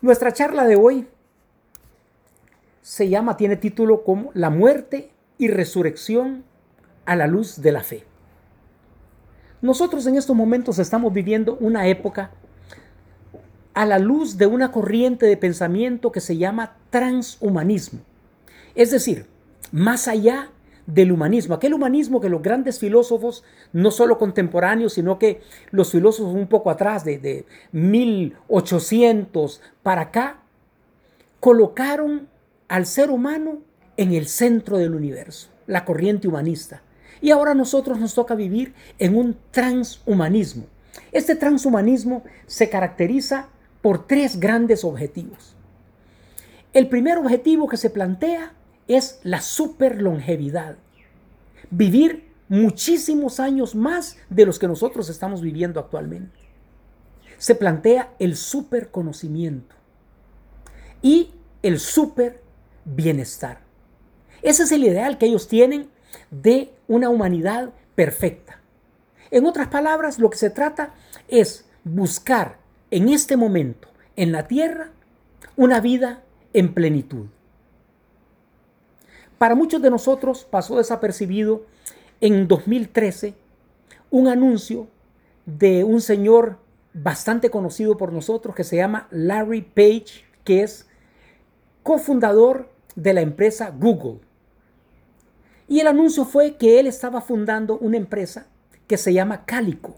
Nuestra charla de hoy se llama, tiene título como La muerte y resurrección a la luz de la fe. Nosotros en estos momentos estamos viviendo una época a la luz de una corriente de pensamiento que se llama transhumanismo. Es decir, más allá del humanismo, aquel humanismo que los grandes filósofos, no solo contemporáneos, sino que los filósofos un poco atrás, de, de 1800 para acá, colocaron al ser humano en el centro del universo, la corriente humanista. Y ahora a nosotros nos toca vivir en un transhumanismo. Este transhumanismo se caracteriza por tres grandes objetivos. El primer objetivo que se plantea es la superlongevidad. Vivir muchísimos años más de los que nosotros estamos viviendo actualmente. Se plantea el superconocimiento y el super bienestar. Ese es el ideal que ellos tienen de una humanidad perfecta. En otras palabras, lo que se trata es buscar en este momento en la tierra una vida en plenitud. Para muchos de nosotros pasó desapercibido en 2013 un anuncio de un señor bastante conocido por nosotros que se llama Larry Page, que es cofundador de la empresa Google. Y el anuncio fue que él estaba fundando una empresa que se llama Calico.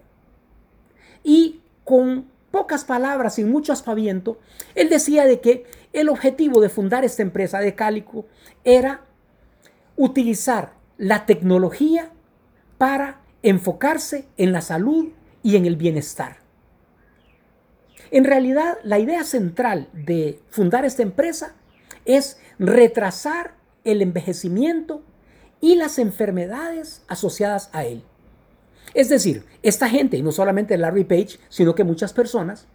Y con pocas palabras, y mucho aspaviento, él decía de que el objetivo de fundar esta empresa de Calico era utilizar la tecnología para enfocarse en la salud y en el bienestar. En realidad, la idea central de fundar esta empresa es retrasar el envejecimiento y las enfermedades asociadas a él. Es decir, esta gente, y no solamente Larry Page, sino que muchas personas,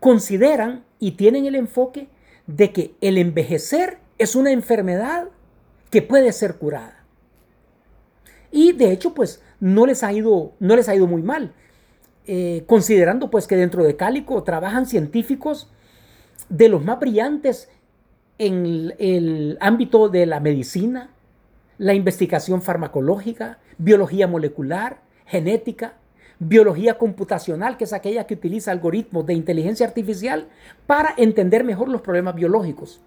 consideran y tienen el enfoque de que el envejecer es una enfermedad que puede ser curada. Y de hecho, pues no les ha ido, no les ha ido muy mal. Eh, considerando pues que dentro de Cálico trabajan científicos de los más brillantes en el ámbito de la medicina, la investigación farmacológica, biología molecular, genética, biología computacional, que es aquella que utiliza algoritmos de inteligencia artificial para entender mejor los problemas biológicos.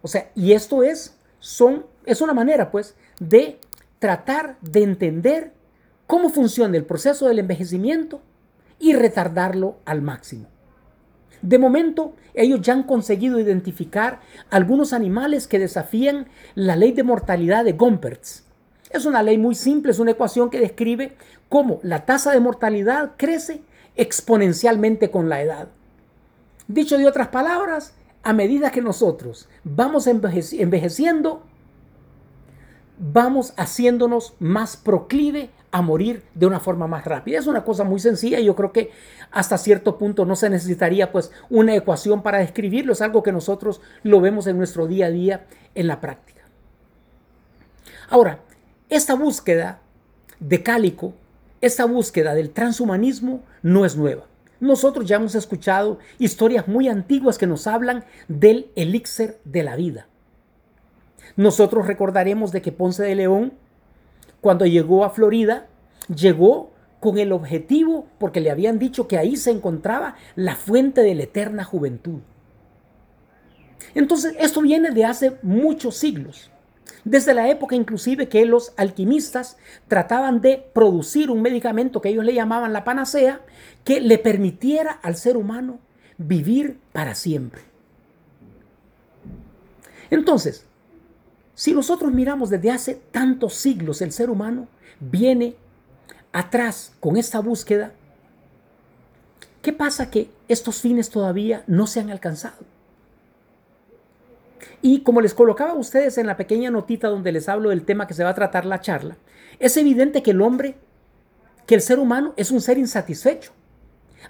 O sea, y esto es son, es una manera, pues, de tratar de entender cómo funciona el proceso del envejecimiento y retardarlo al máximo. De momento, ellos ya han conseguido identificar algunos animales que desafían la ley de mortalidad de Gompertz. Es una ley muy simple, es una ecuación que describe cómo la tasa de mortalidad crece exponencialmente con la edad. Dicho de otras palabras, a medida que nosotros vamos envejeciendo, vamos haciéndonos más proclive a morir de una forma más rápida. Es una cosa muy sencilla y yo creo que hasta cierto punto no se necesitaría pues una ecuación para describirlo, es algo que nosotros lo vemos en nuestro día a día en la práctica. Ahora, esta búsqueda de Cálico, esta búsqueda del transhumanismo no es nueva. Nosotros ya hemos escuchado historias muy antiguas que nos hablan del elixir de la vida. Nosotros recordaremos de que Ponce de León, cuando llegó a Florida, llegó con el objetivo, porque le habían dicho que ahí se encontraba la fuente de la eterna juventud. Entonces, esto viene de hace muchos siglos. Desde la época inclusive que los alquimistas trataban de producir un medicamento que ellos le llamaban la panacea, que le permitiera al ser humano vivir para siempre. Entonces, si nosotros miramos desde hace tantos siglos el ser humano viene atrás con esta búsqueda, ¿qué pasa que estos fines todavía no se han alcanzado? Y como les colocaba a ustedes en la pequeña notita donde les hablo del tema que se va a tratar la charla, es evidente que el hombre, que el ser humano es un ser insatisfecho.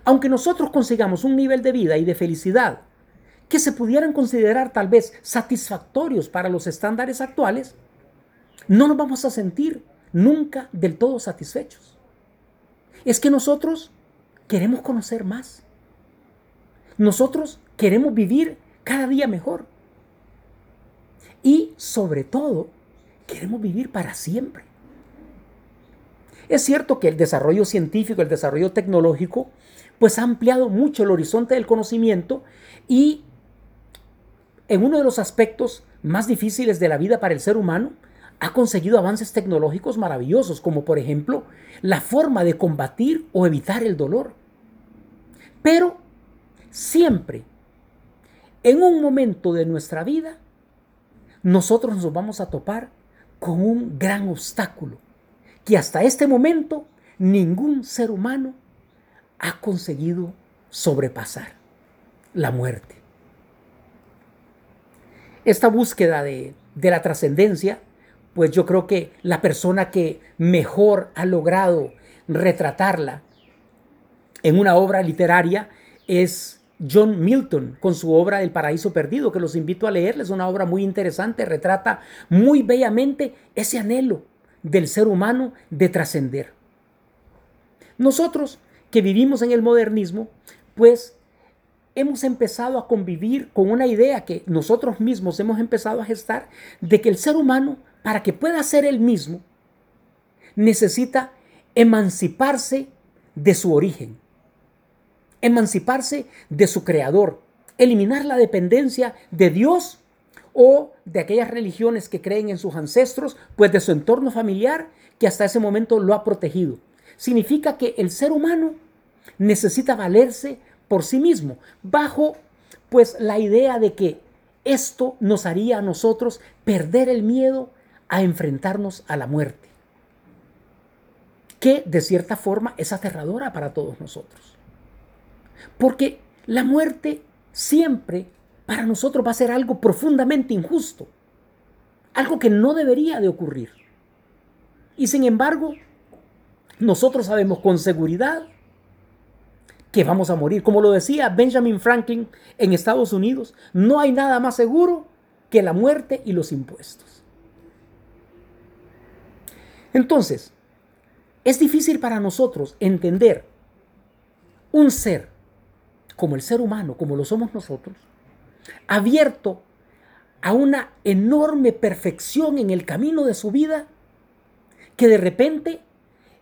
Aunque nosotros consigamos un nivel de vida y de felicidad que se pudieran considerar tal vez satisfactorios para los estándares actuales, no nos vamos a sentir nunca del todo satisfechos. Es que nosotros queremos conocer más. nosotros queremos vivir cada día mejor. Y sobre todo, queremos vivir para siempre. Es cierto que el desarrollo científico, el desarrollo tecnológico, pues ha ampliado mucho el horizonte del conocimiento y en uno de los aspectos más difíciles de la vida para el ser humano, ha conseguido avances tecnológicos maravillosos, como por ejemplo la forma de combatir o evitar el dolor. Pero siempre, en un momento de nuestra vida, nosotros nos vamos a topar con un gran obstáculo que hasta este momento ningún ser humano ha conseguido sobrepasar, la muerte. Esta búsqueda de, de la trascendencia, pues yo creo que la persona que mejor ha logrado retratarla en una obra literaria es John Milton con su obra El paraíso perdido, que los invito a leerles, es una obra muy interesante, retrata muy bellamente ese anhelo del ser humano de trascender. Nosotros que vivimos en el modernismo, pues hemos empezado a convivir con una idea que nosotros mismos hemos empezado a gestar de que el ser humano, para que pueda ser el mismo, necesita emanciparse de su origen, emanciparse de su creador, eliminar la dependencia de Dios o de aquellas religiones que creen en sus ancestros, pues de su entorno familiar que hasta ese momento lo ha protegido. Significa que el ser humano necesita valerse por sí mismo, bajo pues la idea de que esto nos haría a nosotros perder el miedo a enfrentarnos a la muerte, que de cierta forma es aterradora para todos nosotros. Porque la muerte siempre para nosotros va a ser algo profundamente injusto, algo que no debería de ocurrir. Y sin embargo, nosotros sabemos con seguridad que vamos a morir. Como lo decía Benjamin Franklin en Estados Unidos, no hay nada más seguro que la muerte y los impuestos. Entonces, es difícil para nosotros entender un ser como el ser humano, como lo somos nosotros, abierto a una enorme perfección en el camino de su vida, que de repente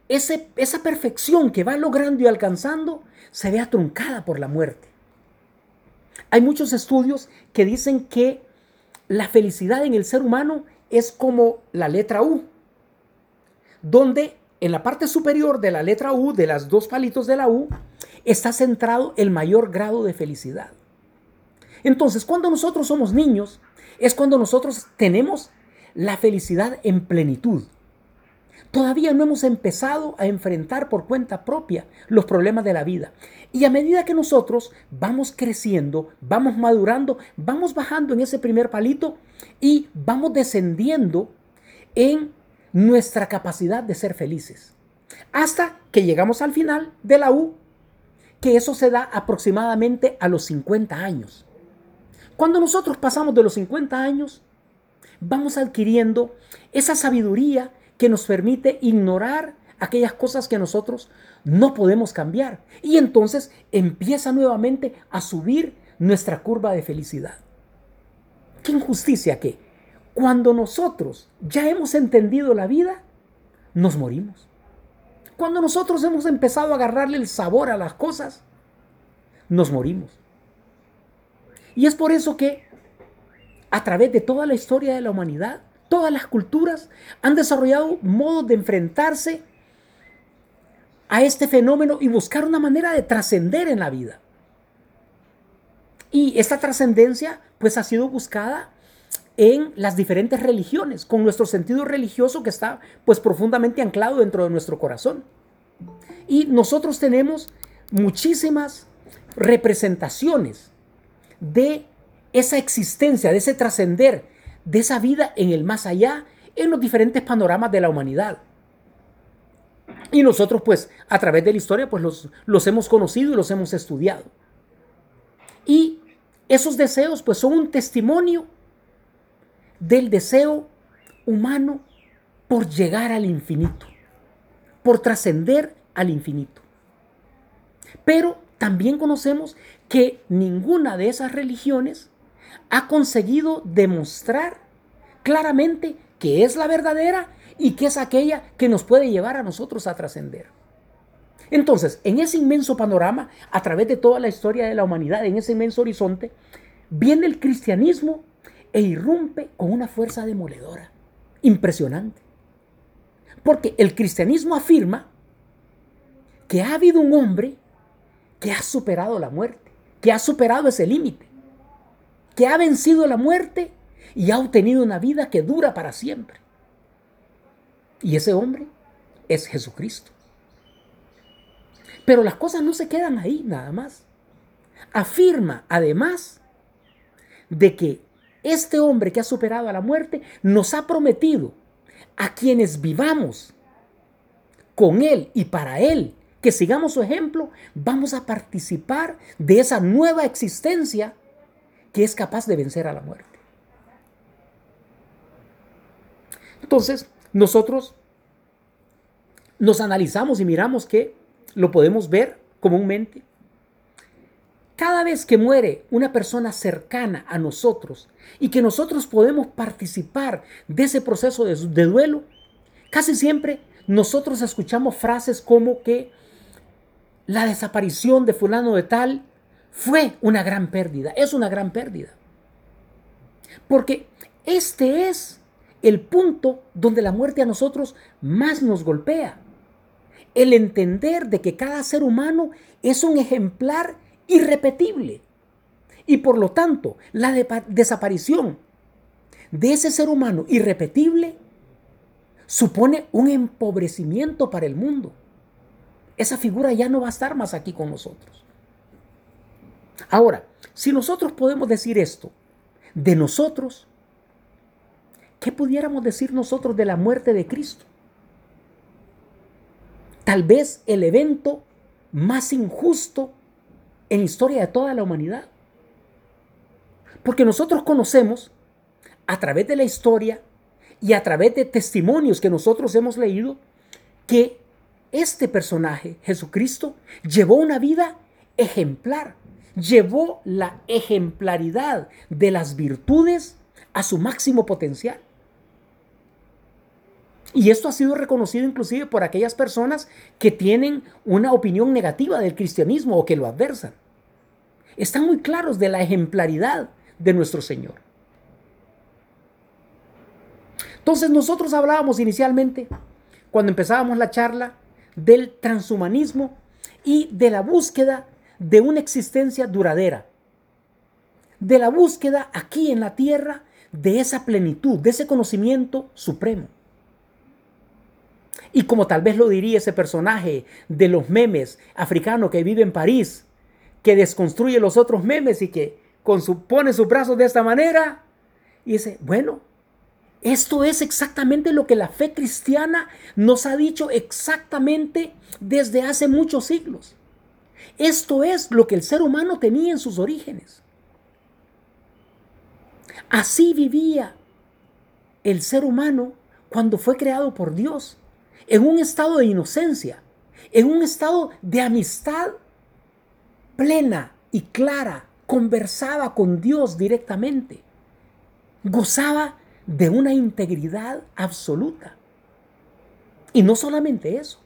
esa perfección que va logrando y alcanzando se vea truncada por la muerte. Hay muchos estudios que dicen que la felicidad en el ser humano es como la letra U, donde en la parte superior de la letra U, de las dos palitos de la U, está centrado el mayor grado de felicidad. Entonces, cuando nosotros somos niños, es cuando nosotros tenemos la felicidad en plenitud. Todavía no hemos empezado a enfrentar por cuenta propia los problemas de la vida. Y a medida que nosotros vamos creciendo, vamos madurando, vamos bajando en ese primer palito y vamos descendiendo en nuestra capacidad de ser felices. Hasta que llegamos al final de la U, que eso se da aproximadamente a los 50 años. Cuando nosotros pasamos de los 50 años, vamos adquiriendo esa sabiduría que nos permite ignorar aquellas cosas que nosotros no podemos cambiar. Y entonces empieza nuevamente a subir nuestra curva de felicidad. Qué injusticia que cuando nosotros ya hemos entendido la vida, nos morimos. Cuando nosotros hemos empezado a agarrarle el sabor a las cosas, nos morimos. Y es por eso que a través de toda la historia de la humanidad, Todas las culturas han desarrollado modos de enfrentarse a este fenómeno y buscar una manera de trascender en la vida. Y esta trascendencia pues ha sido buscada en las diferentes religiones, con nuestro sentido religioso que está pues profundamente anclado dentro de nuestro corazón. Y nosotros tenemos muchísimas representaciones de esa existencia, de ese trascender de esa vida en el más allá, en los diferentes panoramas de la humanidad. Y nosotros pues a través de la historia pues los, los hemos conocido y los hemos estudiado. Y esos deseos pues son un testimonio del deseo humano por llegar al infinito, por trascender al infinito. Pero también conocemos que ninguna de esas religiones ha conseguido demostrar claramente que es la verdadera y que es aquella que nos puede llevar a nosotros a trascender. Entonces, en ese inmenso panorama, a través de toda la historia de la humanidad, en ese inmenso horizonte, viene el cristianismo e irrumpe con una fuerza demoledora, impresionante. Porque el cristianismo afirma que ha habido un hombre que ha superado la muerte, que ha superado ese límite, que ha vencido la muerte y ha obtenido una vida que dura para siempre. Y ese hombre es Jesucristo. Pero las cosas no se quedan ahí nada más. Afirma además de que este hombre que ha superado a la muerte nos ha prometido a quienes vivamos con Él y para Él, que sigamos su ejemplo, vamos a participar de esa nueva existencia que es capaz de vencer a la muerte. Entonces, nosotros nos analizamos y miramos que lo podemos ver comúnmente. Cada vez que muere una persona cercana a nosotros y que nosotros podemos participar de ese proceso de, duelo, casi siempre nosotros escuchamos frases como que la desaparición de fulano de tal fue una gran pérdida, es una gran pérdida. Porque este es el punto donde la muerte a nosotros más nos golpea. El entender de que cada ser humano es un ejemplar irrepetible. Y por lo tanto, la desaparición de ese ser humano irrepetible supone un empobrecimiento para el mundo. Esa figura ya no va a estar más aquí con nosotros. Ahora, si nosotros podemos decir esto de nosotros, ¿qué pudiéramos decir nosotros de la muerte de Cristo? Tal vez el evento más injusto en la historia de toda la humanidad. Porque nosotros conocemos a través de la historia y a través de testimonios que nosotros hemos leído que este personaje, Jesucristo, llevó una vida ejemplar, llevó la ejemplaridad de las virtudes a su máximo potencial. Y esto ha sido reconocido inclusive por aquellas personas que tienen una opinión negativa del cristianismo o que lo adversan. Están muy claros de la ejemplaridad de nuestro Señor. Entonces nosotros hablábamos inicialmente, cuando empezábamos la charla, del transhumanismo y de la búsqueda de una existencia duradera, de la búsqueda aquí en la tierra de esa plenitud, de ese conocimiento supremo. Y como tal vez lo diría ese personaje de los memes africano que vive en París, que desconstruye los otros memes y que con su, pone sus brazos de esta manera y dice, bueno, esto es exactamente lo que la fe cristiana nos ha dicho exactamente desde hace muchos siglos. Esto es lo que el ser humano tenía en sus orígenes. Así vivía el ser humano cuando fue creado por Dios, en un estado de inocencia, en un estado de amistad plena y clara, conversaba con Dios directamente, gozaba de una integridad absoluta. Y no solamente eso,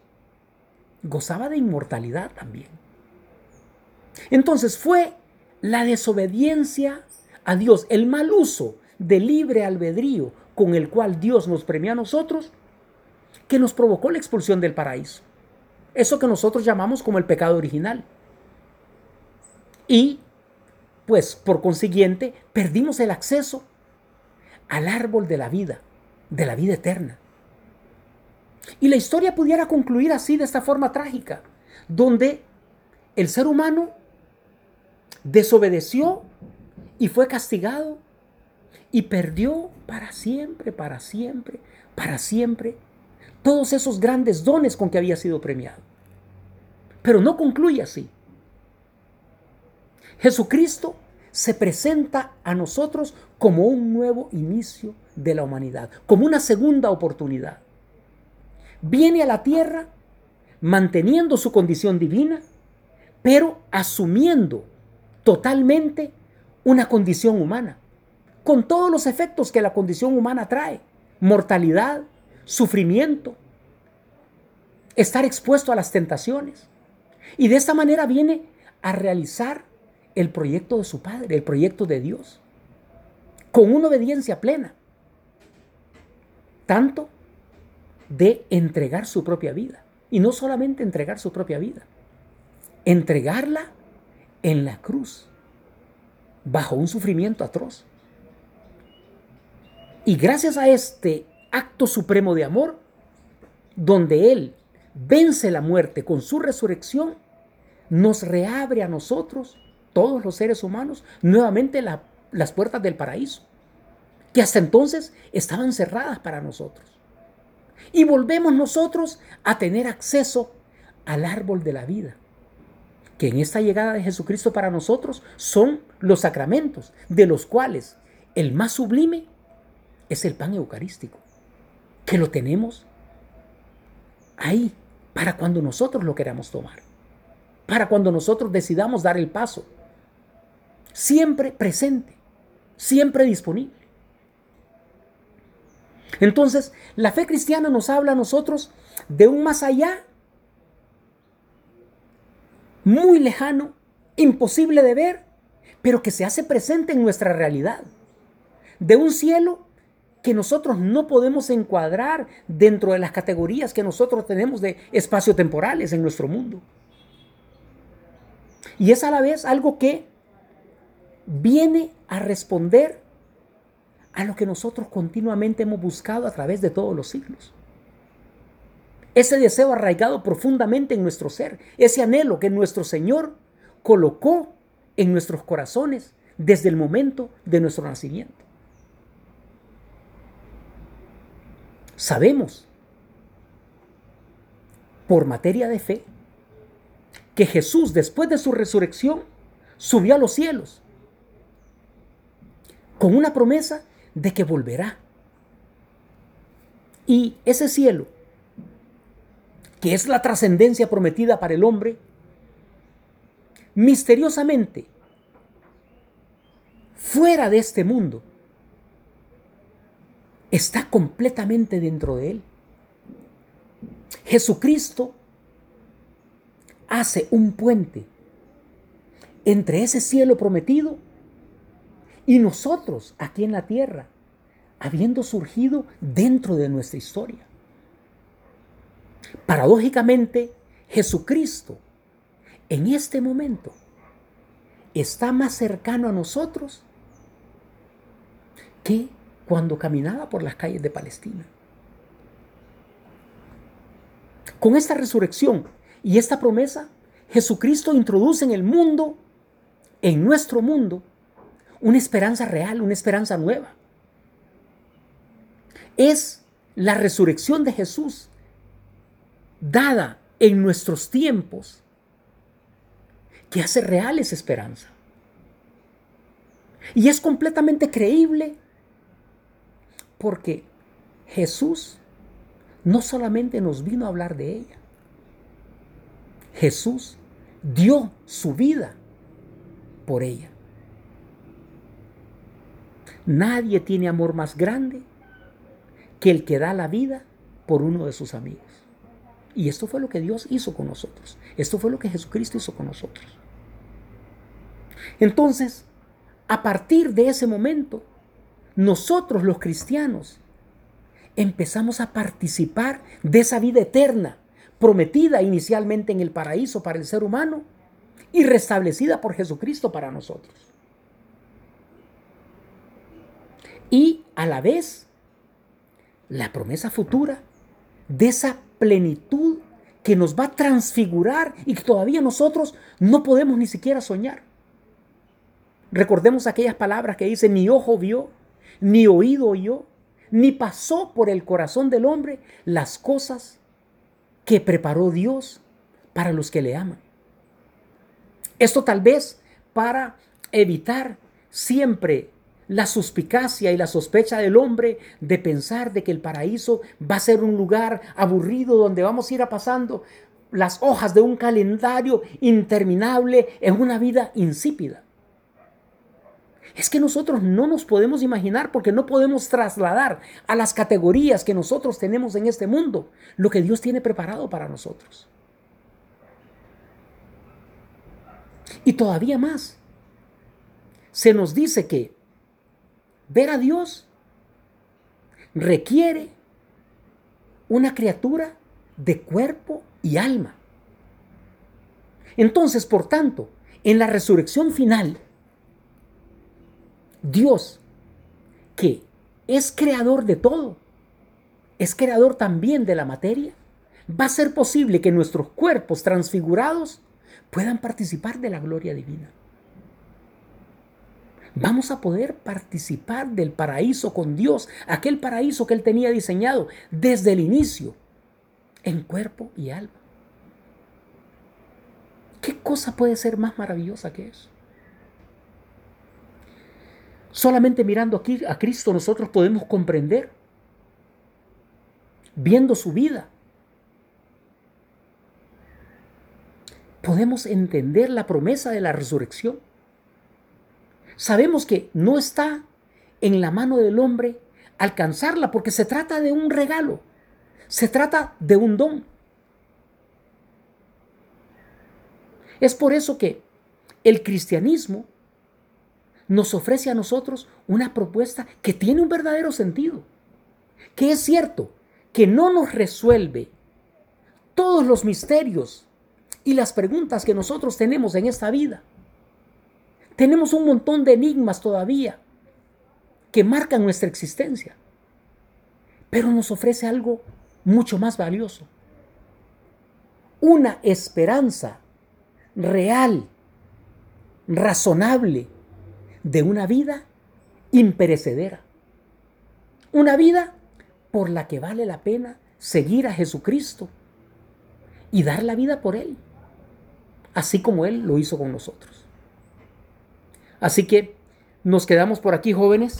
gozaba de inmortalidad también. Entonces fue la desobediencia a Dios, el mal uso del libre albedrío con el cual Dios nos premia a nosotros, que nos provocó la expulsión del paraíso. Eso que nosotros llamamos como el pecado original. Y, pues, por consiguiente, perdimos el acceso al árbol de la vida, de la vida eterna. Y la historia pudiera concluir así, de esta forma trágica, donde el ser humano desobedeció y fue castigado y perdió para siempre, para siempre, para siempre todos esos grandes dones con que había sido premiado. Pero no concluye así. Jesucristo se presenta a nosotros como un nuevo inicio de la humanidad, como una segunda oportunidad. Viene a la tierra manteniendo su condición divina, pero asumiendo totalmente una condición humana, con todos los efectos que la condición humana trae, mortalidad, sufrimiento, estar expuesto a las tentaciones. Y de esta manera viene a realizar el proyecto de su Padre, el proyecto de Dios, con una obediencia plena, tanto de entregar su propia vida, y no solamente entregar su propia vida, entregarla en la cruz, bajo un sufrimiento atroz. Y gracias a este acto supremo de amor, donde Él vence la muerte con su resurrección, nos reabre a nosotros, todos los seres humanos, nuevamente las puertas del paraíso, que hasta entonces estaban cerradas para nosotros. Y volvemos nosotros a tener acceso al árbol de la vida, que en esta llegada de Jesucristo para nosotros son los sacramentos, de los cuales el más sublime es el pan eucarístico, que lo tenemos ahí para cuando nosotros lo queramos tomar, para cuando nosotros decidamos dar el paso, siempre presente, siempre disponible. Entonces, la fe cristiana nos habla a nosotros de un más allá, muy lejano, imposible de ver, pero que se hace presente en nuestra realidad. De un cielo que nosotros no podemos encuadrar dentro de las categorías que nosotros tenemos de espacio-temporales en nuestro mundo. Y es a la vez algo que viene a responder a lo que nosotros continuamente hemos buscado a través de todos los siglos. Ese deseo arraigado profundamente en nuestro ser, ese anhelo que nuestro Señor colocó en nuestros corazones desde el momento de nuestro nacimiento. Sabemos, por materia de fe, que Jesús después de su resurrección subió a los cielos con una promesa de que volverá. Y ese cielo, que es la trascendencia prometida para el hombre, misteriosamente, fuera de este mundo, está completamente dentro de él. Jesucristo hace un puente entre ese cielo prometido y nosotros aquí en la tierra, habiendo surgido dentro de nuestra historia. Paradójicamente, Jesucristo en este momento está más cercano a nosotros que cuando caminaba por las calles de Palestina. Con esta resurrección y esta promesa, Jesucristo introduce en el mundo, en nuestro mundo, una esperanza real, una esperanza nueva. Es la resurrección de Jesús dada en nuestros tiempos que hace real esa esperanza. Y es completamente creíble porque Jesús no solamente nos vino a hablar de ella, Jesús dio su vida por ella. Nadie tiene amor más grande que el que da la vida por uno de sus amigos. Y esto fue lo que Dios hizo con nosotros. Esto fue lo que Jesucristo hizo con nosotros. Entonces, a partir de ese momento, nosotros los cristianos empezamos a participar de esa vida eterna, prometida inicialmente en el paraíso para el ser humano y restablecida por Jesucristo para nosotros. Y a la vez, la promesa futura de esa plenitud que nos va a transfigurar y que todavía nosotros no podemos ni siquiera soñar. Recordemos aquellas palabras que dice, ni ojo vio, ni oído oyó, ni pasó por el corazón del hombre las cosas que preparó Dios para los que le aman. Esto tal vez para evitar siempre la suspicacia y la sospecha del hombre de pensar de que el paraíso va a ser un lugar aburrido donde vamos a ir a pasando las hojas de un calendario interminable en una vida insípida. Es que nosotros no nos podemos imaginar porque no podemos trasladar a las categorías que nosotros tenemos en este mundo lo que Dios tiene preparado para nosotros. Y todavía más, se nos dice que ver a Dios requiere una criatura de cuerpo y alma. Entonces, por tanto, en la resurrección final, Dios, que es creador de todo, es creador también de la materia, va a ser posible que nuestros cuerpos transfigurados puedan participar de la gloria divina. Vamos a poder participar del paraíso con Dios, aquel paraíso que Él tenía diseñado desde el inicio, en cuerpo y alma. ¿Qué cosa puede ser más maravillosa que eso? Solamente mirando aquí a Cristo nosotros podemos comprender, viendo su vida, podemos entender la promesa de la resurrección. Sabemos que no está en la mano del hombre alcanzarla porque se trata de un regalo, se trata de un don. Es por eso que el cristianismo nos ofrece a nosotros una propuesta que tiene un verdadero sentido, que es cierto, que no nos resuelve todos los misterios y las preguntas que nosotros tenemos en esta vida. Tenemos un montón de enigmas todavía que marcan nuestra existencia, pero nos ofrece algo mucho más valioso. Una esperanza real, razonable, de una vida imperecedera. Una vida por la que vale la pena seguir a Jesucristo y dar la vida por Él, así como Él lo hizo con nosotros. Así que nos quedamos por aquí, jóvenes.